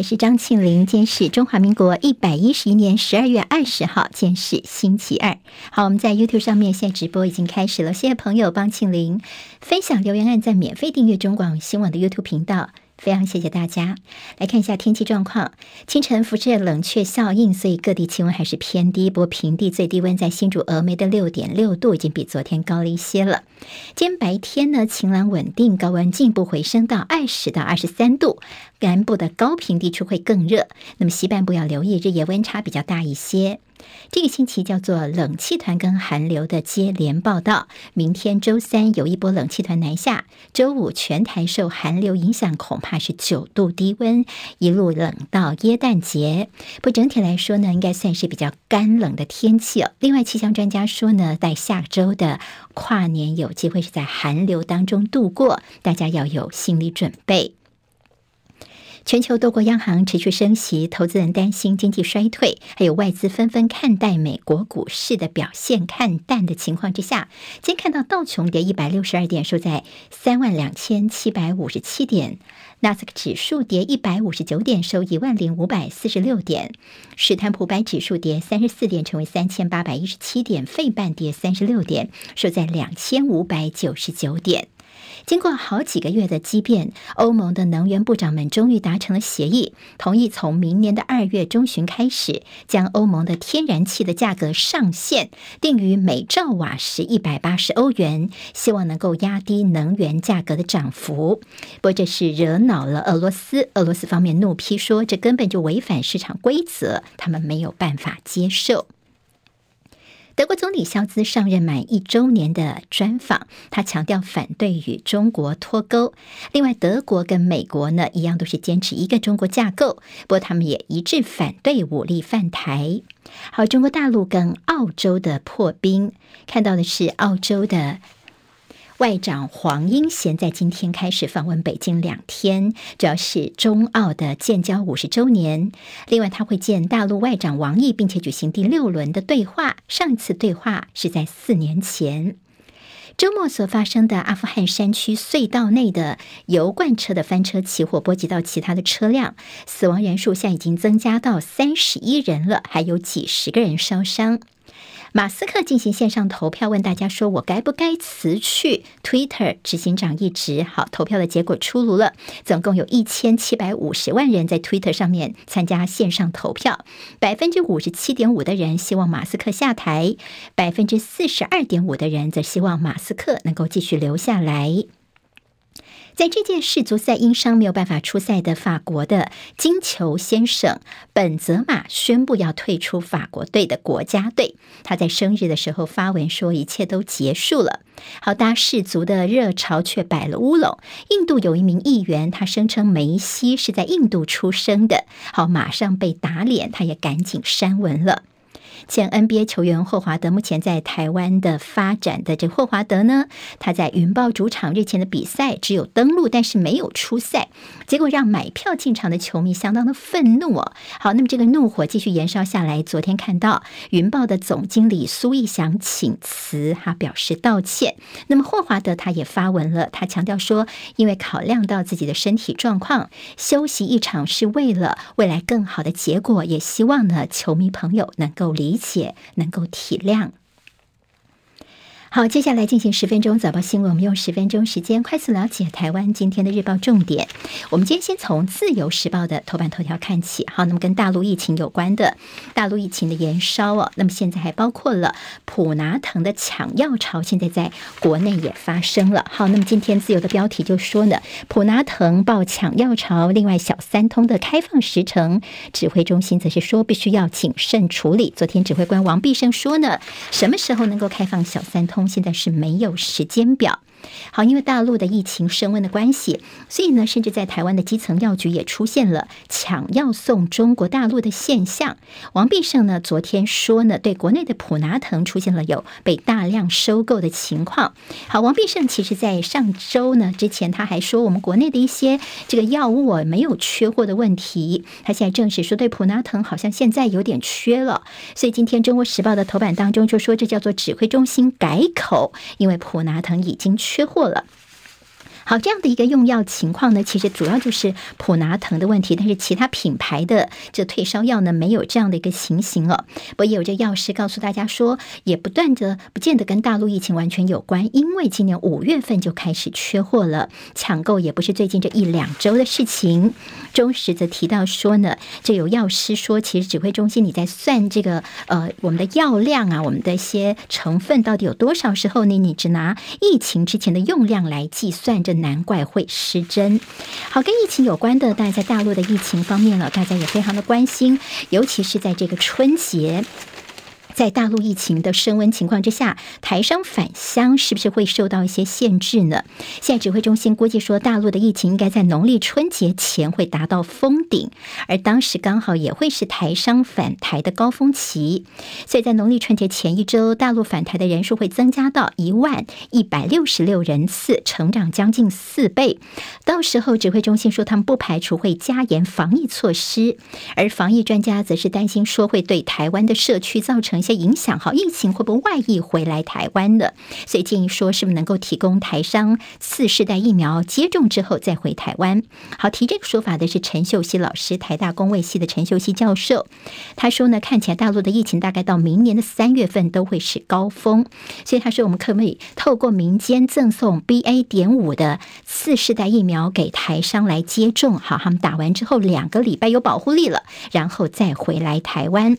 我是张庆玲。今天是中华民国一百一十一年十二月二十号，今天是星期二。好，我们在 YouTube 上面现在直播已经开始了，谢谢朋友帮庆玲分享留言、按赞、免费订阅中广新闻网的 YouTube 频道。非常谢谢大家。来看一下天气状况，清晨辐射冷却效应，所以各地气温还是偏低。不过平地最低温在新竹峨眉的六点六度，已经比昨天高了一些了。今天白天呢，晴朗稳定，高温进一步回升到二十到二十三度。南部的高平地区会更热，那么西半部要留意日夜温差比较大一些。这个星期叫做冷气团跟寒流的接连报道。明天周三有一波冷气团南下，周五全台受寒流影响，恐怕是九度低温，一路冷到耶诞节。不整体来说呢，应该算是比较干冷的天气哦。另外，气象专家说呢，在下周的跨年有机会是在寒流当中度过，大家要有心理准备。全球多国央行持续升息，投资人担心经济衰退，还有外资纷纷看待美国股市的表现看淡的情况之下，今天看到道琼跌一百六十二点，收在三万两千七百五十七点；纳斯克指数跌一百五十九点，收一万零五百四十六点；史坦普白指数跌三十四点，成为三千八百一十七点；费半跌三十六点，收在两千五百九十九点。经过好几个月的激辩，欧盟的能源部长们终于达成了协议，同意从明年的二月中旬开始，将欧盟的天然气的价格上限定于每兆瓦时一百八十欧元，希望能够压低能源价格的涨幅。不过这是惹恼了俄罗斯，俄罗斯方面怒批说，这根本就违反市场规则，他们没有办法接受。德国总理肖兹上任满一周年的专访，他强调反对与中国脱钩。另外，德国跟美国呢一样，都是坚持一个中国架构，不过他们也一致反对武力犯台。好，中国大陆跟澳洲的破冰，看到的是澳洲的。外长黄英贤在今天开始访问北京两天，主要是中澳的建交五十周年。另外，他会见大陆外长王毅，并且举行第六轮的对话。上一次对话是在四年前。周末所发生的阿富汗山区隧道内的油罐车的翻车起火，波及到其他的车辆，死亡人数现在已经增加到三十一人了，还有几十个人烧伤。马斯克进行线上投票，问大家说：“我该不该辞去 Twitter 执行长一职？”好，投票的结果出炉了，总共有一千七百五十万人在 Twitter 上面参加线上投票，百分之五十七点五的人希望马斯克下台，百分之四十二点五的人则希望马斯克能够继续留下来。在这届世足赛因伤没有办法出赛的法国的金球先生本泽马宣布要退出法国队的国家队。他在生日的时候发文说一切都结束了。好，搭世足的热潮却摆了乌龙。印度有一名议员，他声称梅西是在印度出生的。好，马上被打脸，他也赶紧删文了。前 NBA 球员霍华德目前在台湾的发展的这霍华德呢，他在云豹主场日前的比赛只有登录，但是没有出赛，结果让买票进场的球迷相当的愤怒哦。好，那么这个怒火继续延烧下来，昨天看到云豹的总经理苏奕翔请辞，哈表示道歉。那么霍华德他也发文了，他强调说，因为考量到自己的身体状况，休息一场是为了未来更好的结果，也希望呢球迷朋友能够理。且，能够体谅。好，接下来进行十分钟早报新闻。我们用十分钟时间快速了解台湾今天的日报重点。我们今天先从《自由时报》的头版头条看起。好，那么跟大陆疫情有关的，大陆疫情的延烧哦。那么现在还包括了普拿藤的抢药潮，现在在国内也发生了。好，那么今天自由的标题就说呢，普拿藤爆抢药潮。另外，小三通的开放时程，指挥中心则是说必须要谨慎处理。昨天指挥官王必胜说呢，什么时候能够开放小三通？现在是没有时间表。好，因为大陆的疫情升温的关系，所以呢，甚至在台湾的基层药局也出现了抢药送中国大陆的现象。王必胜呢，昨天说呢，对国内的普拿腾出现了有被大量收购的情况。好，王必胜其实在上周呢之前，他还说我们国内的一些这个药物没有缺货的问题。他现在证实说，对普拿腾好像现在有点缺了。所以今天《中国时报》的头版当中就说，这叫做指挥中心改口，因为普拿腾已经缺。缺货了。好，这样的一个用药情况呢，其实主要就是普拿疼的问题，但是其他品牌的这退烧药呢，没有这样的一个情形哦。不过也有这药师告诉大家说，也不断的不见得跟大陆疫情完全有关，因为今年五月份就开始缺货了，抢购也不是最近这一两周的事情。中时则提到说呢，这有药师说，其实指挥中心你在算这个呃我们的药量啊，我们的一些成分到底有多少时候呢？你只拿疫情之前的用量来计算，这难怪会失真。好，跟疫情有关的，当然在大陆的疫情方面了，大家也非常的关心，尤其是在这个春节。在大陆疫情的升温情况之下，台商返乡是不是会受到一些限制呢？现在指挥中心估计说，大陆的疫情应该在农历春节前会达到峰顶，而当时刚好也会是台商返台的高峰期，所以在农历春节前一周，大陆返台的人数会增加到一万一百六十六人次，成长将近四倍。到时候，指挥中心说，他们不排除会加严防疫措施，而防疫专家则是担心说，会对台湾的社区造成。影响，好，疫情会不会外溢回来台湾的？所以建议说，是不是能够提供台商次世代疫苗接种之后再回台湾？好，提这个说法的是陈秀熙老师，台大公卫系的陈秀熙教授。他说呢，看起来大陆的疫情大概到明年的三月份都会是高峰，所以他说，我们可不可以透过民间赠送 BA. 点五的次世代疫苗给台商来接种？好，他们打完之后两个礼拜有保护力了，然后再回来台湾。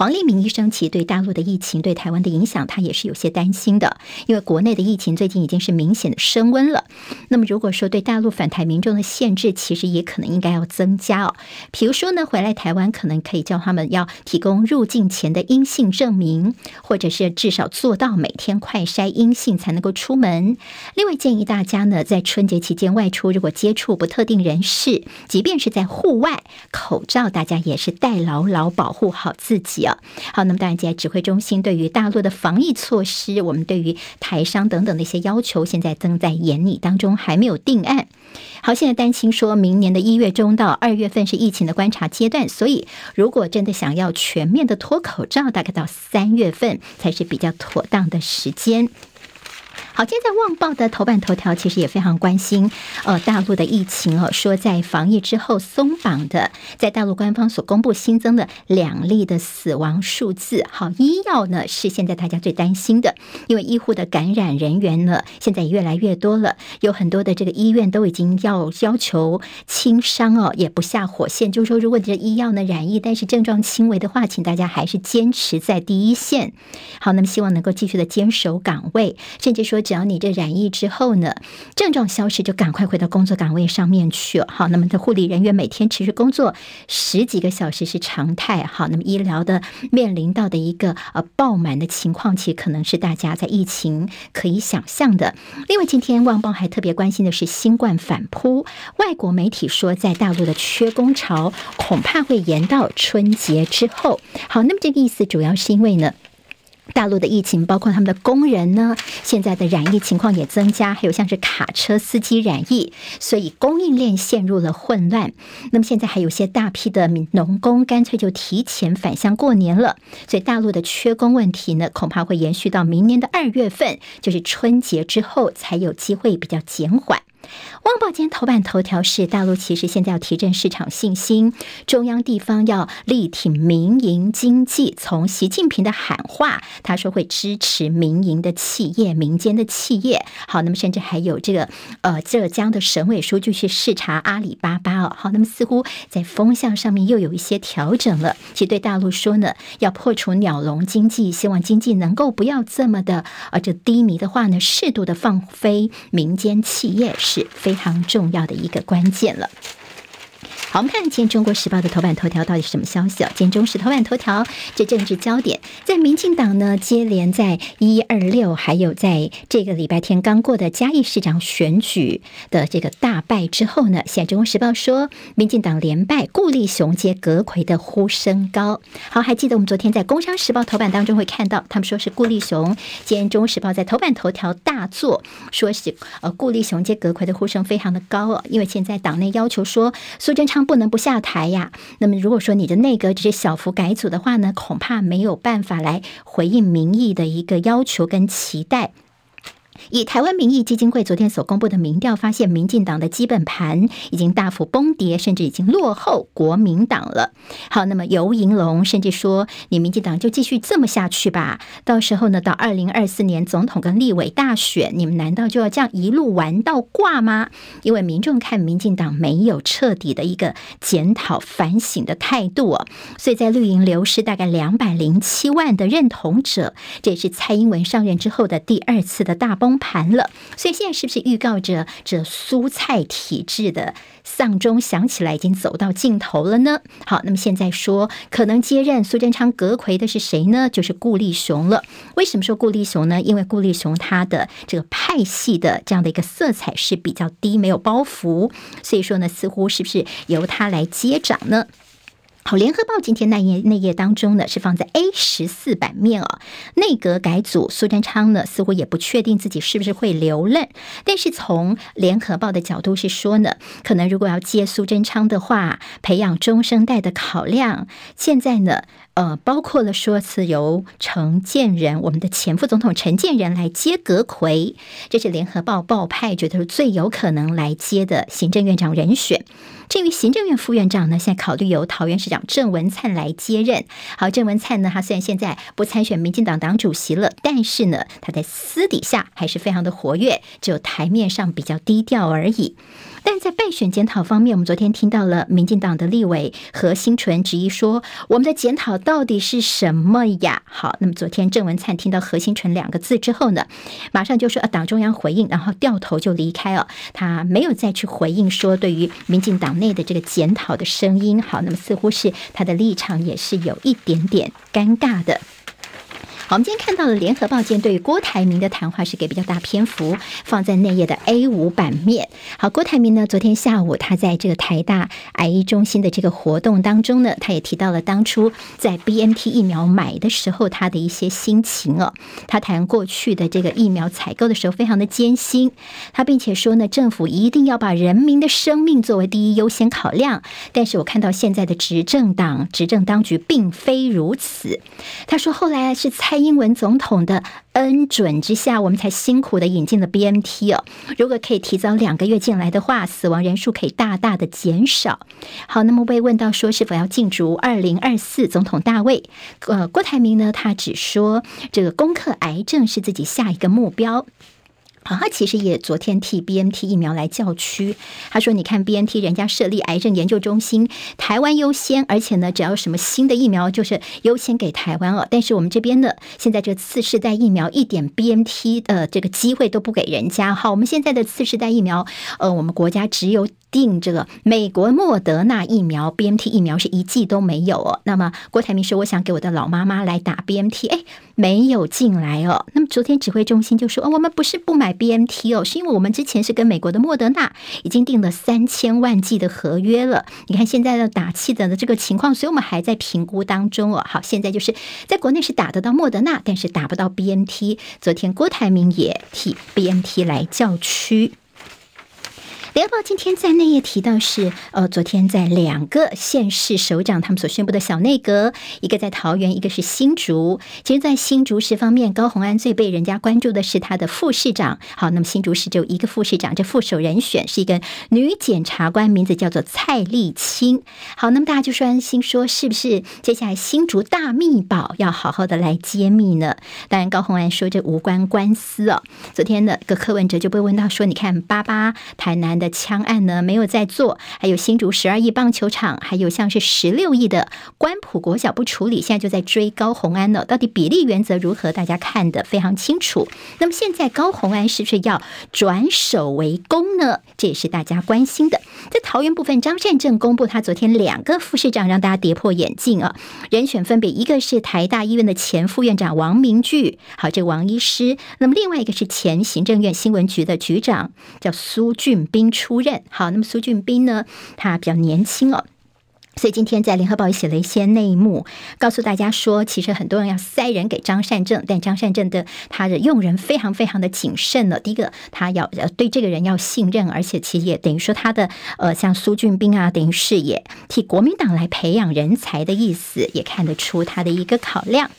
黄立明医生其实对大陆的疫情对台湾的影响，他也是有些担心的，因为国内的疫情最近已经是明显的升温了。那么如果说对大陆返台民众的限制，其实也可能应该要增加哦。比如说呢，回来台湾可能可以叫他们要提供入境前的阴性证明，或者是至少做到每天快筛阴性才能够出门。另外建议大家呢，在春节期间外出，如果接触不特定人士，即便是在户外，口罩大家也是戴牢牢，保护好自己。好，那么当然，现在指挥中心对于大陆的防疫措施，我们对于台商等等的一些要求，现在正在研拟当中，还没有定案。好，现在担心说明年的一月中到二月份是疫情的观察阶段，所以如果真的想要全面的脱口罩，大概到三月份才是比较妥当的时间。好，今天在《旺报》的头版头条其实也非常关心，呃，大陆的疫情哦，说在防疫之后松绑的，在大陆官方所公布新增的两例的死亡数字。好，医药呢是现在大家最担心的，因为医护的感染人员呢现在也越来越多了，有很多的这个医院都已经要要求轻伤哦，也不下火线，就是说如果你这医药呢染疫，但是症状轻微的话，请大家还是坚持在第一线。好，那么希望能够继续的坚守岗位，甚至说。只要你这染疫之后呢，症状消失，就赶快回到工作岗位上面去。好，那么的护理人员每天持续工作十几个小时是常态。好，那么医疗的面临到的一个呃爆满的情况，其实可能是大家在疫情可以想象的。另外，今天《旺报》还特别关心的是新冠反扑，外国媒体说，在大陆的缺工潮恐怕会延到春节之后。好，那么这个意思主要是因为呢。大陆的疫情，包括他们的工人呢，现在的染疫情况也增加，还有像是卡车司机染疫，所以供应链陷入了混乱。那么现在还有些大批的农工干脆就提前返乡过年了，所以大陆的缺工问题呢，恐怕会延续到明年的二月份，就是春节之后才有机会比较减缓。旺报今天头版头条是大陆，其实现在要提振市场信心，中央地方要力挺民营经济。从习近平的喊话，他说会支持民营的企业、民间的企业。好，那么甚至还有这个呃浙江的省委书记去视察阿里巴巴哦。好，那么似乎在风向上面又有一些调整了。其实对大陆说呢，要破除鸟笼经济，希望经济能够不要这么的呃这低迷的话呢，适度的放飞民间企业是非常重要的一个关键了。好，我们看今天《中国时报》的头版头条到底是什么消息啊？今天中时头版头条，这政治焦点在民进党呢，接连在一二六，还有在这个礼拜天刚过的嘉义市长选举的这个大败之后呢，现在《中国时报》说，民进党连败，顾立雄接阁魁的呼声高。好，还记得我们昨天在《工商时报》头版当中会看到，他们说是顾立雄。今天《中国时报》在头版头条大作，说是呃顾立雄接阁魁的呼声非常的高哦，因为现在党内要求说苏贞昌。不能不下台呀。那么，如果说你的内阁只是小幅改组的话呢，恐怕没有办法来回应民意的一个要求跟期待。以台湾民意基金会昨天所公布的民调发现，民进党的基本盘已经大幅崩跌，甚至已经落后国民党了。好，那么游盈隆甚至说：“你民进党就继续这么下去吧，到时候呢，到二零二四年总统跟立委大选，你们难道就要这样一路玩到挂吗？”因为民众看民进党没有彻底的一个检讨反省的态度哦，所以在绿营流失大概两百零七万的认同者，这也是蔡英文上任之后的第二次的大崩崩盘了，所以现在是不是预告着这蔬菜体制的丧钟响起来，已经走到尽头了呢？好，那么现在说可能接任苏贞昌阁揆的是谁呢？就是顾立雄了。为什么说顾立雄呢？因为顾立雄他的这个派系的这样的一个色彩是比较低，没有包袱，所以说呢，似乎是不是由他来接掌呢？好，联合报今天那页那页当中呢，是放在 A 十四版面哦。内阁改组，苏贞昌呢似乎也不确定自己是不是会留任。但是从联合报的角度是说呢，可能如果要接苏贞昌的话，培养中生代的考量，现在呢，呃，包括了说是由陈建仁，我们的前副总统陈建仁来接阁揆，这是联合报报派觉得是最有可能来接的行政院长人选。至于行政院副院长呢，现在考虑由桃园市长郑文灿来接任。好，郑文灿呢，他虽然现在不参选民进党党主席了，但是呢，他在私底下还是非常的活跃，只有台面上比较低调而已。但在备选检讨方面，我们昨天听到了民进党的立委何新纯质疑说：“我们的检讨到底是什么呀？”好，那么昨天郑文灿听到何新纯两个字之后呢，马上就说：“啊，党中央回应，然后掉头就离开了。”他没有再去回应说对于民进党内的这个检讨的声音。好，那么似乎是他的立场也是有一点点尴尬的。我们今天看到了联合报今天对郭台铭的谈话是给比较大篇幅，放在内页的 A 五版面。好，郭台铭呢，昨天下午他在这个台大癌医中心的这个活动当中呢，他也提到了当初在 BNT 疫苗买的时候他的一些心情哦。他谈过去的这个疫苗采购的时候非常的艰辛，他并且说呢，政府一定要把人民的生命作为第一优先考量。但是我看到现在的执政党执政当局并非如此。他说后来是蔡。英文总统的恩准之下，我们才辛苦的引进了 BMT 哦。如果可以提早两个月进来的话，死亡人数可以大大的减少。好，那么被问到说是否要竞逐二零二四总统大位，呃，郭台铭呢，他只说这个攻克癌症是自己下一个目标。好，他其实也昨天替 BNT 疫苗来叫屈。他说：“你看 BNT 人家设立癌症研究中心，台湾优先，而且呢，只要什么新的疫苗就是优先给台湾哦。但是我们这边呢，现在这次世代疫苗一点 BNT 的这个机会都不给人家。好，我们现在的次世代疫苗，呃，我们国家只有。”定这个美国莫德纳疫苗 BNT 疫苗是一剂都没有哦。那么郭台铭说：“我想给我的老妈妈来打 BNT，哎，没有进来哦。”那么昨天指挥中心就说：“哦，我们不是不买 BNT 哦，是因为我们之前是跟美国的莫德纳已经订了三千万剂的合约了。你看现在的打气的这个情况，所以我们还在评估当中哦。好，现在就是在国内是打得到莫德纳，但是打不到 BNT。昨天郭台铭也替 BNT 来叫屈。联合报今天在内页提到是，呃，昨天在两个县市首长他们所宣布的小内阁，一个在桃园，一个是新竹。其实，在新竹市方面，高虹安最被人家关注的是他的副市长。好，那么新竹市只有一个副市长，这副手人选是一个女检察官，名字叫做蔡丽青。好，那么大家就说安心，说是不是接下来新竹大秘宝要好好的来揭秘呢？当然，高虹安说这无关官司哦。昨天的个柯文哲就被问到说，你看八八台南的枪案呢，没有在做，还有新竹十二亿棒球场，还有像是十六亿的关埔国小不处理，现在就在追高虹安了。到底比例原则如何？大家看得非常清楚。那么现在高虹安是不是要转守为攻呢？这也是大家关心的。在桃园部分，张善政公布他昨天两个副市长，让大家跌破眼镜啊！人选分别一个是台大医院的前副院长王明炬，好，这王医师；那么另外一个是前行政院新闻局的局长，叫苏俊斌。出任好，那么苏俊斌呢？他比较年轻哦，所以今天在联合报也写了一些内幕，告诉大家说，其实很多人要塞人给张善政，但张善政的他的用人非常非常的谨慎了。第一个，他要呃对这个人要信任，而且其实也等于说他的呃像苏俊斌啊，等于是也替国民党来培养人才的意思，也看得出他的一个考量。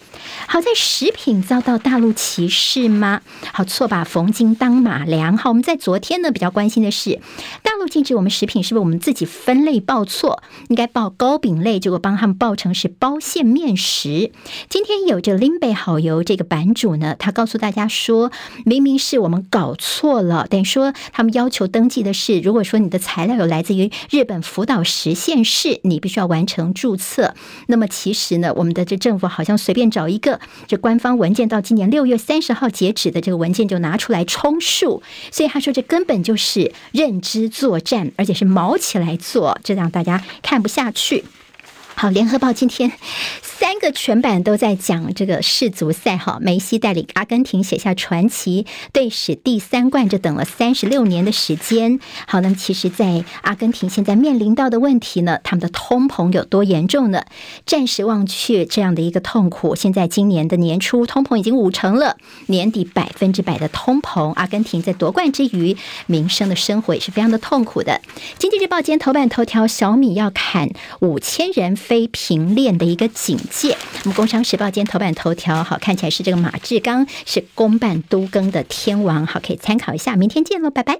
好在食品遭到大陆歧视吗？好，错把冯金当马良。好，我们在昨天呢比较关心的是，大陆禁止我们食品是不是我们自己分类报错？应该报糕饼类，结果帮他们报成是包馅面食。今天有着林北好油这个版主呢，他告诉大家说，明明是我们搞错了，等于说他们要求登记的是，如果说你的材料有来自于日本福岛实县市，你必须要完成注册。那么其实呢，我们的这政府好像随便找找一个这官方文件，到今年六月三十号截止的这个文件就拿出来充数，所以他说这根本就是认知作战，而且是毛起来做，这让大家看不下去。好，联合报今天三个全版都在讲这个世足赛。哈，梅西带领阿根廷写下传奇队史第三冠，这等了三十六年的时间。好，那么其实，在阿根廷现在面临到的问题呢，他们的通膨有多严重呢？暂时忘却这样的一个痛苦，现在今年的年初通膨已经五成了，年底百分之百的通膨，阿根廷在夺冠之余，民生的生活也是非常的痛苦的。经济日报今天头版头条，小米要砍五千人。非平链的一个警戒。那么《工商时报》今天头版头条，好，看起来是这个马志刚是公办都更的天王，好，可以参考一下。明天见喽，拜拜。